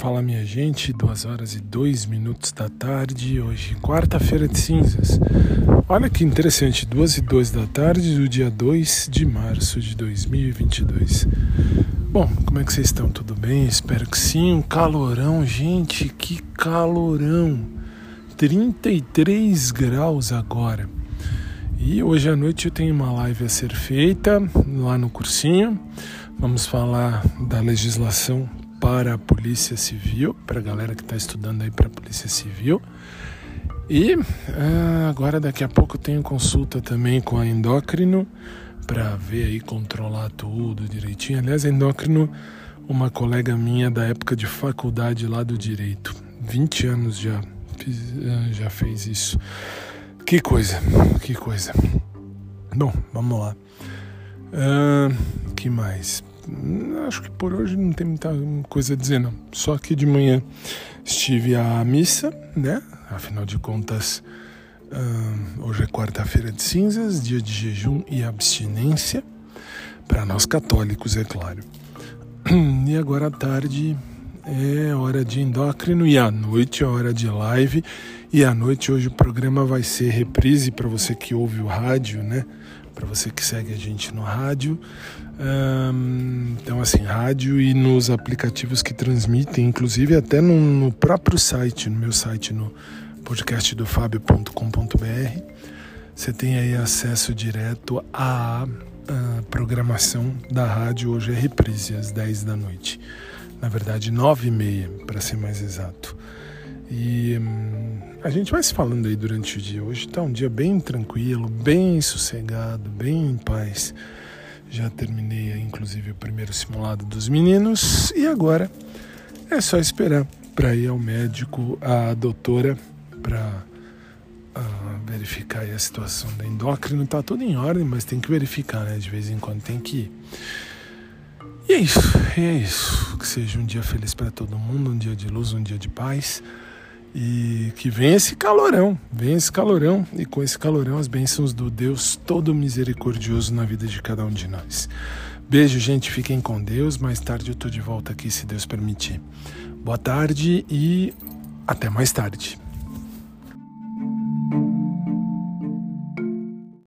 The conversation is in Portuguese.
Fala minha gente, 2 horas e 2 minutos da tarde, hoje quarta-feira de cinzas. Olha que interessante, 2 e 2 da tarde do dia 2 de março de 2022. Bom, como é que vocês estão? Tudo bem? Espero que sim. Um calorão, gente, que calorão! 33 graus agora. E hoje à noite eu tenho uma live a ser feita lá no cursinho. Vamos falar da legislação para a Polícia Civil, para a galera que está estudando aí para a Polícia Civil. E ah, agora daqui a pouco tenho consulta também com a endócrino para ver aí controlar tudo direitinho. Aliás, endócrino, uma colega minha da época de faculdade lá do direito, 20 anos já ah, já fez isso. Que coisa, que coisa. Bom, vamos lá. Uh, que mais? Acho que por hoje não tem muita coisa a dizer, não. Só que de manhã estive à missa, né? Afinal de contas, hoje é quarta-feira de cinzas, dia de jejum e abstinência, para nós católicos, é claro. E agora à tarde é hora de endócrino e à noite é hora de live. E à noite hoje o programa vai ser reprise para você que ouve o rádio, né? Para você que segue a gente no rádio. Então, assim, rádio e nos aplicativos que transmitem, inclusive até no, no próprio site, no meu site, no podcast do fabio.com.br, você tem aí acesso direto à, à programação da rádio. Hoje é reprise às 10 da noite na verdade nove e meia para ser mais exato. E hum, a gente vai se falando aí durante o dia. Hoje está um dia bem tranquilo, bem sossegado, bem em paz. Já terminei inclusive o primeiro simulado dos meninos e agora é só esperar para ir ao médico, a doutora, para uh, verificar a situação da endócrino. Tá tudo em ordem, mas tem que verificar, né? De vez em quando tem que ir. E é isso, é isso. Que seja um dia feliz para todo mundo, um dia de luz, um dia de paz. E que venha esse calorão, venha esse calorão, e com esse calorão as bênçãos do Deus todo misericordioso na vida de cada um de nós. Beijo, gente, fiquem com Deus. Mais tarde eu tô de volta aqui, se Deus permitir. Boa tarde e até mais tarde.